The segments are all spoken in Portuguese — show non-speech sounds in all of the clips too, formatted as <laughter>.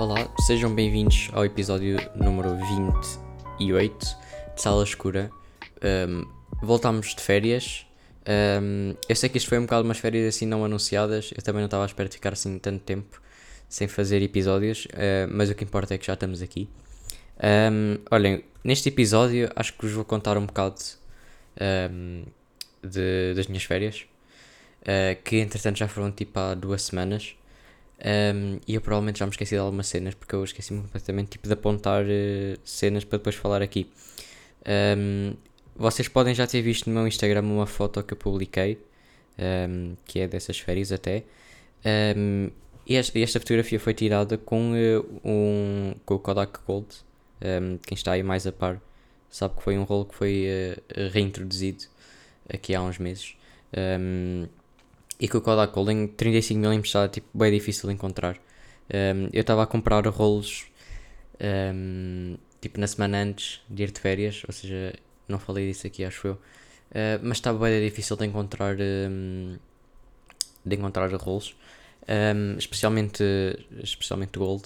Olá, sejam bem-vindos ao episódio número 28 de Sala Escura. Um, voltámos de férias. Um, eu sei que isto foi um bocado umas férias assim não anunciadas. Eu também não estava à espera de ficar assim tanto tempo sem fazer episódios, uh, mas o que importa é que já estamos aqui. Um, olhem, neste episódio acho que vos vou contar um bocado de, das minhas férias, uh, que entretanto já foram tipo há duas semanas. Um, e eu provavelmente já me esqueci de algumas cenas porque eu esqueci-me completamente tipo, de apontar uh, cenas para depois falar aqui. Um, vocês podem já ter visto no meu Instagram uma foto que eu publiquei, um, que é dessas férias até. e esta, esta, fotografia foi tirada com, uh, um, com o Kodak Gold. quem está aí mais a par sabe que foi um rolo que foi uh, reintroduzido aqui há uns meses. Um, e que o Kodak em 35mm está tipo, bem difícil de encontrar. Um, eu estava a comprar rolos um, tipo na semana antes de ir de férias, ou seja, não falei disso aqui, acho eu. Uh, mas estava bem difícil de encontrar um, de encontrar rolos, especialmente, especialmente gold.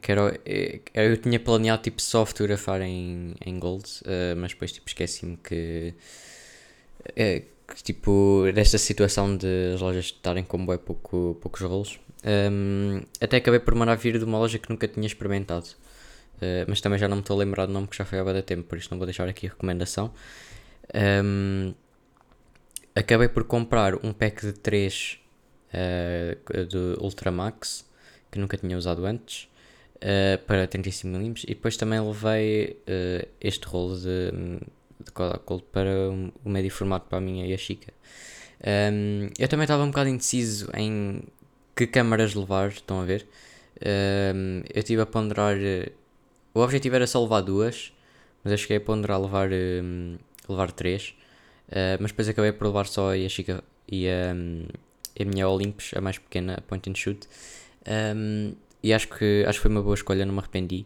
que era, eh, eu tinha planeado tipo só fotografar em, em gold, uh, mas depois tipo esqueci-me que uh, tipo, desta situação de as lojas estarem com bem pouco, poucos rolos. Um, até acabei por mandar vir de uma loja que nunca tinha experimentado. Uh, mas também já não me estou a lembrar do nome porque já foi há bastante tempo, por isso não vou deixar aqui a recomendação. Um, acabei por comprar um pack de 3 uh, de Ultramax que nunca tinha usado antes uh, para 35mm e depois também levei uh, este rolo de Gold para o médio formato para a minha e a Chica. Um, eu também estava um bocado indeciso em que câmaras levar, estão a ver? Um, eu estive a ponderar. Eh, o objetivo era só levar duas, mas eu cheguei a ponderar levar, um, levar três. Uh, mas depois acabei por levar só a Chica e a, a minha Olympus, a mais pequena, a Point and Shoot. e acho que, acho que foi uma boa escolha, não me arrependi.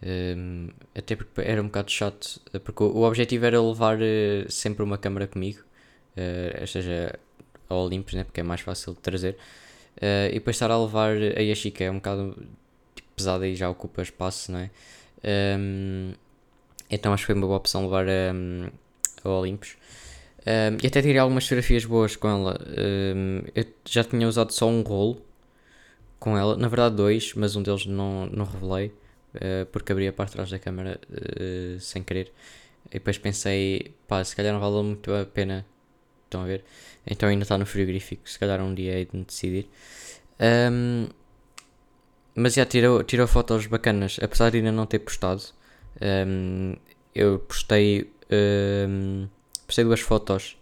Um, até porque era um bocado chato, porque o, objetivo era levar uh, sempre uma câmera comigo, uh, ou seja, a Olympus, né, porque é mais fácil de trazer, uh, e depois estar a levar a Yashica é um bocado tipo, pesada e já ocupa espaço, não é? Um, então acho que foi uma boa opção levar um, a Olympus. Um, e até tirei algumas fotografias boas com ela. eu já tinha usado só um rolo com ela, na verdade dois, mas um deles não, não revelei. Eh, porque abria para trás da câmara uh, sem querer. E depois pensei, pá, se calhar não vale muito a pena. Estão a ver? Então ainda está no frigorífico, se calhar um dia hei de decidir. Um, mas já tirou, tirou fotos bacanas, apesar de ainda não ter postado. Um, eu postei, um, postei duas fotos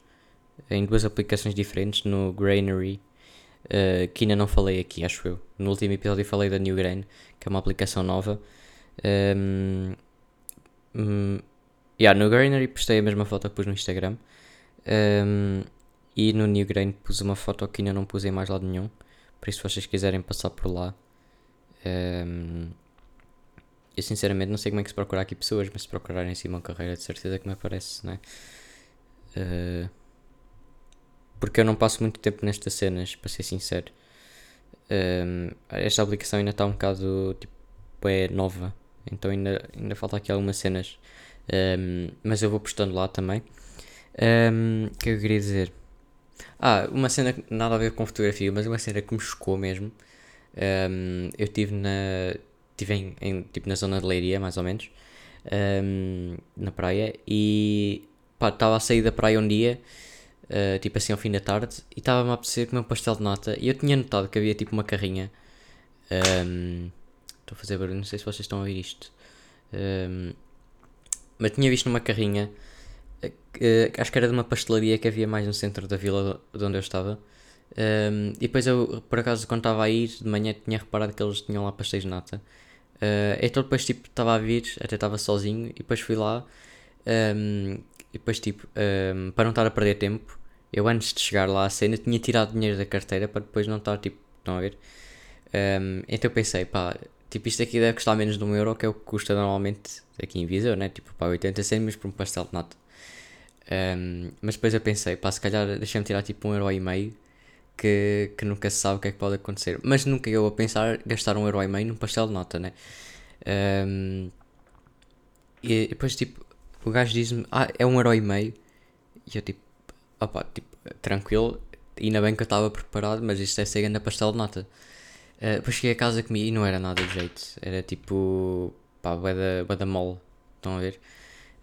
em duas aplicações diferentes no Grainery, uh, que ainda não falei aqui, acho eu. No último episódio falei da New Grain, que é uma aplicação nova. Um, um, yeah, no postei a mesma foto que pus no Instagram. Um, e no New Grain pus uma foto que ainda não pus em mais lado nenhum. Por isso, se vocês quiserem passar por lá. Um, eu sinceramente não sei como é que se procurar aqui pessoas, mas se procurarem Simão Carreira, de certeza que me aparece, né? Uh, porque eu não passo muito tempo nestas cenas, para ser sincero. Um, esta aplicação ainda está um bocado tipo, é nova então ainda, ainda falta aqui algumas cenas. Um, mas eu vou postando lá também. O um, que eu queria dizer? Ah, uma cena nada a ver com fotografia, mas uma cena que me chocou mesmo. Um, eu estive na. Estive em, em, tipo, na zona de Leiria, mais ou menos. na praia. E. Estava a sair da praia um dia. Uh, tipo assim ao fim da tarde. E estava-me a apetecer comer um pastel de nata. E eu tinha notado que havia tipo uma carrinha. Um, Estou a fazer barulho, não sei se vocês estão a ouvir isto. Um, mas tinha visto numa carrinha, uh, acho que era de uma pastelaria que havia mais no centro da vila de onde eu estava. Um, e depois eu, por acaso, quando estava a ir de manhã, tinha reparado que eles tinham lá pastéis de nata. Uh, então depois, tipo, estava a vir, até estava sozinho, e depois fui lá. Um, e depois, tipo, um, para não estar a perder tempo, eu antes de chegar lá à cena tinha tirado dinheiro da carteira para depois não estar, tipo, estão a ver? Um, então eu pensei, pá, Tipo, isto aqui deve custar menos de um euro, que é o que custa normalmente aqui em Viseu, né? Tipo, para 80 cêntimos por um pastel de nata. Um, mas depois eu pensei, pá, se calhar deixa-me tirar tipo um euro e meio que, que nunca se sabe o que é que pode acontecer. Mas nunca eu a pensar gastar um euro e meio num pastel de nata, né? Um, e depois, tipo, o gajo diz-me, ah, é um euro e meio. E eu, tipo, opá, tipo, tranquilo, bem que eu estava preparado, mas isto é ser grande pastel de nata. Uh, depois cheguei a casa comi e não era nada de jeito. Era tipo, pá, bué da, da mole. Estão a ver?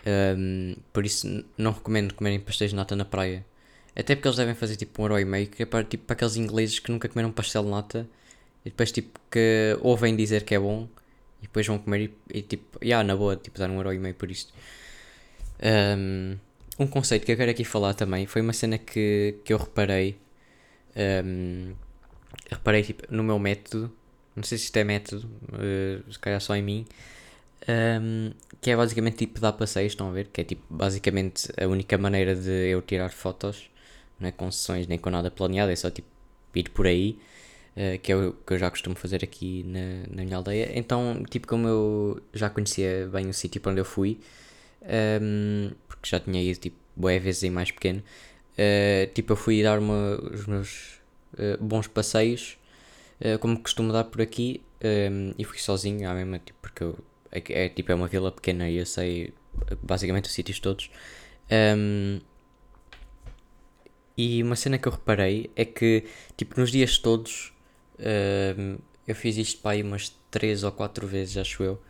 Um, por isso não recomendo comerem pastéis de nata na praia. Até porque eles devem fazer tipo um euro e meio, que é para, tipo, para aqueles ingleses que nunca comeram pastel de nata e depois tipo que ouvem dizer que é bom e depois vão comer e, e tipo, yeah, na boa, tipo, dar um euro e meio por isto. Um, um conceito que eu quero aqui falar também foi uma cena que, que eu reparei. Um, reparei tipo, no meu método. Não sei se isto é método, uh, se calhar só em mim. Um, que é basicamente tipo dar passeios, estão a ver? Que é tipo basicamente a única maneira de eu tirar fotos, não é com sessões nem com nada planeado, é só tipo ir por aí, uh, que é o que eu já costumo fazer aqui na, na minha aldeia. Então, tipo, como eu já conhecia bem o sítio para onde eu fui, um, porque já tinha ido tipo boé vezes em mais pequeno, uh, tipo, eu fui dar uma, os meus uh, bons passeios, como costumo dar por aqui, um, e fui sozinho, à mesma, tipo, porque eu é, é, tipo, é uma vila pequena e eu sei basicamente os sítios todos. Um, e uma cena que eu reparei é que, tipo, nos dias todos, eu fiz isto para aí umas 3 ou 4 vezes, acho eu.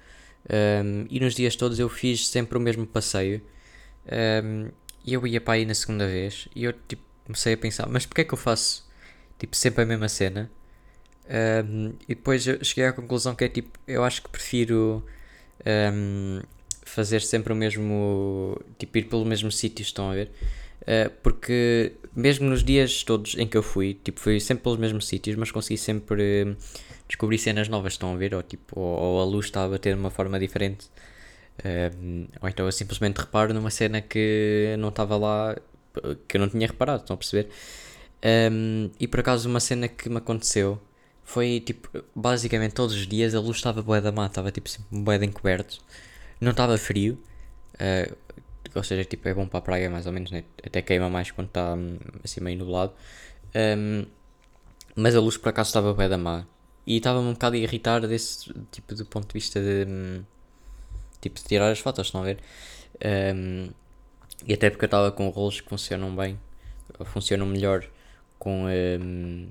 Um, e nos dias todos eu fiz sempre o mesmo passeio. e eu ia para aí na segunda vez e eu, tipo, comecei a pensar, mas porquê é que eu faço, tipo, sempre a mesma cena? e depois eu cheguei à conclusão que é, tipo, eu acho que prefiro um, fazer sempre o mesmo. tipo, ir pelo mesmo sítio, estão a ver? Uh, porque mesmo nos dias todos em que eu fui, tipo, fui sempre pelos mesmos sítios, mas consegui sempre uh, descobrir cenas novas, estão a ver? Ou, tipo, ou, ou a luz está a bater de uma forma diferente. Ou então eu simplesmente reparo numa cena que não estava lá, que eu não tinha reparado, estão a perceber? Um, e por acaso uma cena que me aconteceu foi tipo, basicamente todos os dias a luz estava bué da má, estava tipo sempre bué de encoberto, não estava frio, uh, ou seja, tipo, é bom para a praia mais ou menos, né? até queima mais quando está hum, assim meio nublado, um, mas a luz por acaso estava bué da má, e estava-me um bocado a irritar desse tipo do ponto de vista de, hum, tipo, de tirar as fotos, estão a ver? Um, e até porque eu estava com rolos que funcionam bem, funcionam melhor com... Um,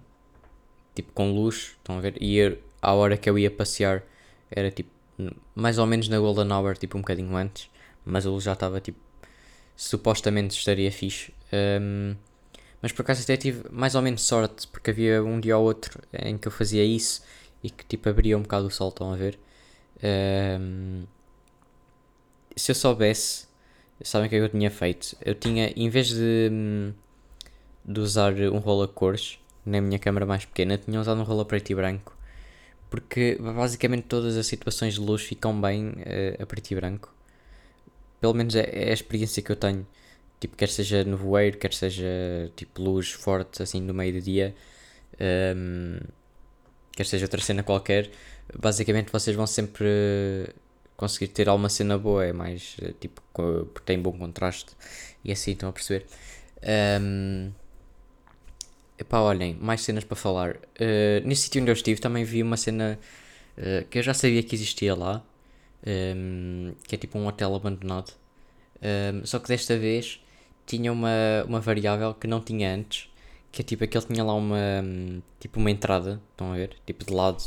tipo com luz, estão a ver? E eu, à hora que eu ia passear era tipo mais ou menos na Golden Hour, tipo um bocadinho antes, mas a luz já estava tipo supostamente estaria fixe. Um, mas por acaso até tive mais ou menos sorte, porque havia um dia ou outro em que eu fazia isso e que tipo abria um bocado o sol, estão a ver? Um, se eu soubesse, sabem o que, é que eu tinha feito? Eu tinha, em vez de, de usar um rolo a cores, na minha câmera mais pequena, tinha usado um rolo preto e branco, porque basicamente todas as situações de luz ficam bem uh, a preto e branco. Pelo menos é, é, a experiência que eu tenho. Tipo, quer seja no voeiro, quer seja tipo luz forte assim no meio do dia, um, quer seja outra cena qualquer, basicamente vocês vão sempre conseguir ter alguma cena boa, é mais tipo porque tem bom contraste e assim estão a perceber. Um, Epá, olhem, mais cenas para falar. Uh, nesse sítio onde eu estive também vi uma cena uh, que eu já sabia que existia lá, um, que é tipo um hotel abandonado. Um, só que desta vez tinha uma, uma variável que não tinha antes, que é tipo aquele tinha lá uma tipo uma entrada, estão a ver? Tipo de lado.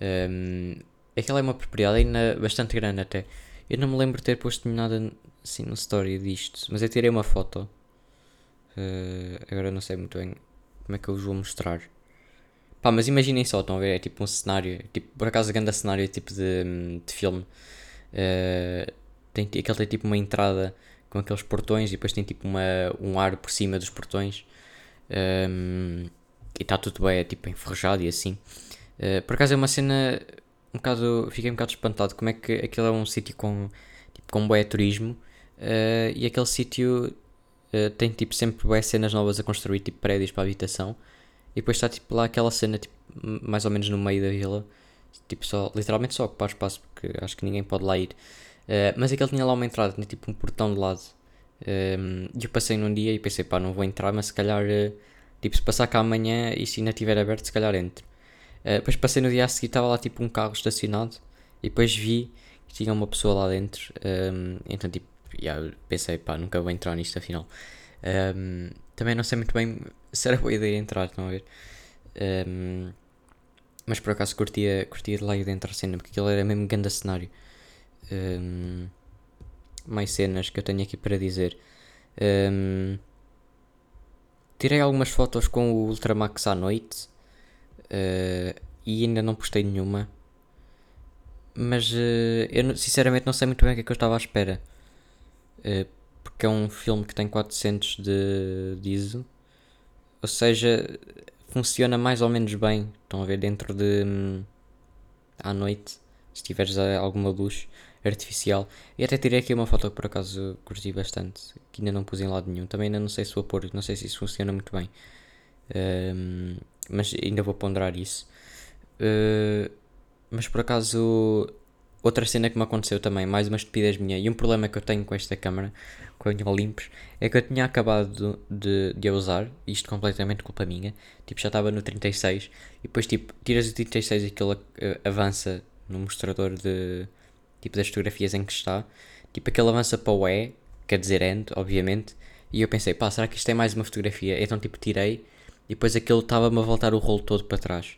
Um, aquela é uma propriedade ainda bastante grande até. Eu não me lembro de ter posto nada assim no story disto, mas eu tirei uma foto. Uh, agora não sei muito bem como é que eu vos vou mostrar? Pá, mas imaginem só, estão a ver? É tipo um cenário, tipo, por acaso, grande cenário tipo de, de filme. Uh, tem, aquele tem tipo uma entrada com aqueles portões e depois tem tipo uma, um ar por cima dos portões. Um, e está tudo bem, é tipo enferrujado e assim. Uh, por acaso é uma cena um bocado. Fiquei um bocado espantado como é que aquilo é um sítio com, tipo, com boé turismo uh, e aquele sítio uh, tem tipo sempre boas cenas novas a construir, tipo prédios para habitação. E depois está tipo lá aquela cena, tipo, mais ou menos no meio da vila, tipo só, literalmente só ocupar espaço, porque acho que ninguém pode lá ir. Uh, mas aquele tinha lá uma entrada, tinha tipo um portão de lado. Ehm, e eu passei num dia e pensei, pá, não vou entrar, mas se calhar uh, Tipo, se passar cá amanhã e se ainda estiver aberto, se calhar entro. Uh, depois passei no dia a seguir, estava lá tipo um carro estacionado e depois vi que tinha uma pessoa lá dentro. Um, então, tipo, yeah, pensei, pá, nunca vou entrar nisto afinal. Um, também não sei muito bem <laughs> se era boa ideia entrar, estão a ver? Mas por acaso curtia, curtia de lá e dentro a cena, porque aquilo era mesmo grande cenário. Um, mais cenas que eu tenho aqui para dizer. Um, tirei algumas fotos com o Ultramax à noite uh, e ainda não postei nenhuma. Mas uh, eu sinceramente não sei muito bem o que é que eu estava à espera. Uh, porque é um filme que tem 400 de, de ISO. Ou seja, funciona mais ou menos bem. Estão a ver dentro de. Hum, à noite, se tiveres alguma luz artificial. E até tirei aqui uma foto que por acaso curti bastante, que ainda não pus em lado nenhum. Também ainda não sei se vou pôr, não sei se isso funciona muito bem. Um, mas ainda vou ponderar isso. Uh, mas por acaso, outra cena que me aconteceu também, mais uma estupidez minha, e um problema que eu tenho com esta câmera, com a Olympus, é que eu tinha acabado de, de usar, isto completamente culpa minha, tipo já estava no 36, e depois tipo, tiras o 36 e aquilo uh, avança no mostrador de, tipo das fotografias em que está, tipo aquele avança para o E, quer dizer end, obviamente, e eu pensei, pá, será que isto é mais uma fotografia? Então tipo tirei, e depois aquilo estava-me a voltar o rolo todo para trás.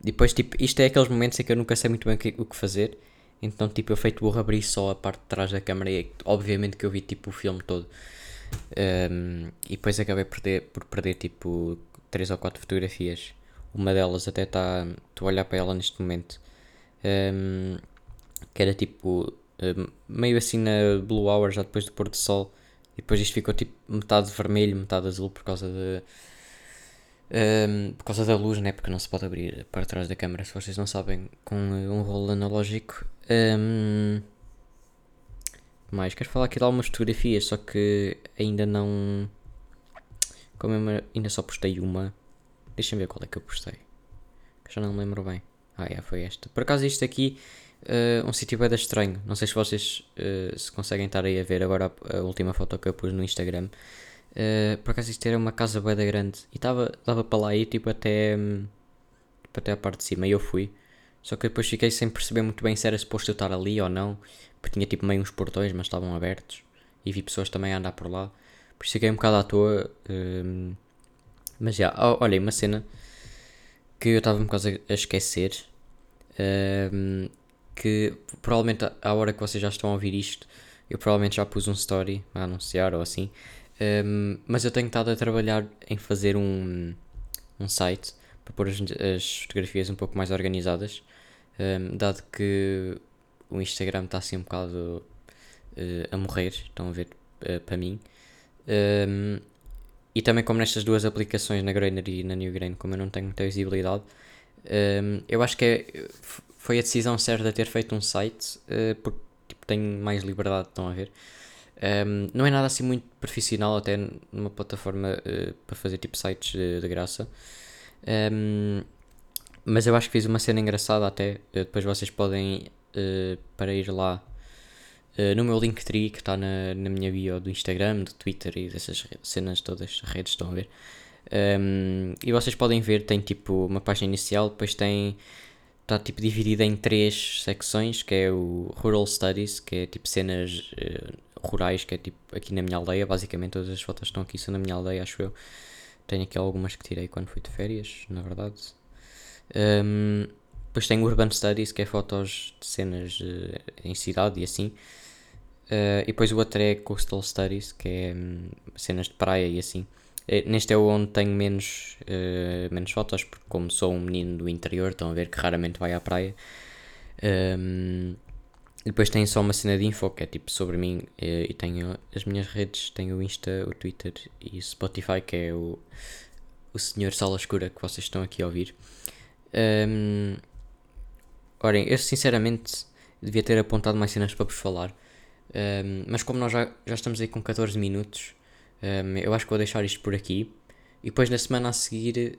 Depois, tipo, isto é aqueles momentos em que eu nunca sei muito bem o que, fazer. Então, tipo, eu feito burro abri só a parte de trás da câmera e obviamente que eu vi, tipo, o filme todo. Um, e depois acabei por perder, por perder, tipo, 3 ou 4 fotografias. Uma delas até está, estou a olhar para ela neste momento. Um, que era, tipo, um, meio assim na Blue Hour, já depois do pôr do sol. E depois isto ficou, tipo, metade vermelho, metade azul por causa de um, por causa da luz, né? Porque não se pode abrir para trás da câmera, se vocês não sabem, com um rolo analógico. Um, mais, quero falar aqui de algumas fotografias, só que ainda não. Como eu ainda só postei uma. Deixa-me ver qual é que eu postei. Que já não me lembro bem. Ah, é, foi esta. Por acaso, isto aqui, uh, um sítio bem estranho. Não sei se vocês uh, se conseguem estar aí a ver agora a, a última foto que eu pus no Instagram. Uh, por acaso isto era uma casa bem grande e tava, dava para lá ir tipo até, tipo, até a parte de cima e eu fui. Só que depois fiquei sem perceber muito bem se era suposto eu estar ali ou não. Porque tinha tipo meio uns portões, mas estavam abertos. E vi pessoas também a andar por lá. Por isso fiquei um bocado à toa. Uh, mas já, olha, uma cena que eu estava um bocado a esquecer. Uh, que provavelmente à hora que vocês já estão a ouvir isto, eu provavelmente já pus um story a anunciar ou assim. Um, mas eu tenho estado a trabalhar em fazer um, um site para pôr as, as fotografias um pouco mais organizadas, um, dado que o Instagram está assim um bocado uh, a morrer, estão a ver, uh, para mim. Um, e também como nestas duas aplicações, na Grainer e na Newgrain, como eu não tenho muita visibilidade, um, eu acho que é, foi a decisão certa ter feito um site, uh, porque tipo, tenho mais liberdade, estão a ver. Um, não é nada assim muito profissional, até numa plataforma uh, para fazer tipo sites de, de graça. Um, mas eu acho que fiz uma cena engraçada até. Uh, depois vocês podem uh, para ir lá no meu Linktree que está na, na minha bio do Instagram, do Twitter e dessas cenas todas, redes estão a ver. Um, e vocês podem ver, tem tipo uma página inicial, depois tem está tipo dividida em três secções, que é o Rural Studies, que é tipo cenas uh, rurais, que é tipo aqui na minha aldeia, basicamente todas as fotos estão aqui, são na minha aldeia, acho eu. Tenho aqui algumas que tirei quando fui de férias, na verdade. Um, depois tem Urban Studies, que é fotos de cenas uh, em cidade e assim. Uh, e depois o outro é Coastal Studies, que é um, cenas de praia e assim. Uh, neste é onde tenho menos, menos fotos, porque como sou um menino do interior, estão a ver que raramente vai à praia. Um, depois tem só uma cena de info que é tipo sobre mim e, e tenho as minhas redes, tenho o Insta, o Twitter e o Spotify que é o, o senhor Sala Escura que vocês estão aqui a ouvir. Um, eu sinceramente devia ter apontado mais cenas para vos falar, um, mas como nós já, já estamos aí com 14 minutos, um, eu acho que vou deixar isto por aqui. E depois na semana a seguir,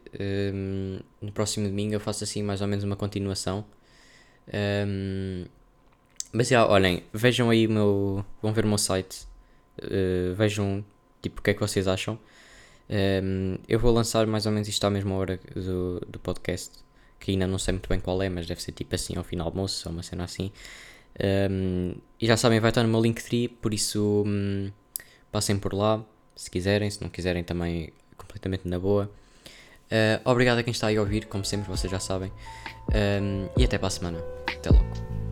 um, no próximo domingo, eu faço assim mais ou menos uma continuação. Um, mas já, olhem, vejam aí o meu. Vão ver o meu site. Uh, vejam tipo o que é que vocês acham. Eu vou lançar mais ou menos isto à mesma hora do, do podcast, que ainda não sei muito bem qual é, mas deve ser tipo assim ao fim do almoço, ou uma cena assim. E já sabem, vai estar no meu Linktree, por isso um, passem por lá se quiserem, se não quiserem também completamente na boa. Uh, obrigado a quem está aí a ouvir, como sempre, vocês já sabem. Um, e até para a semana. Até logo.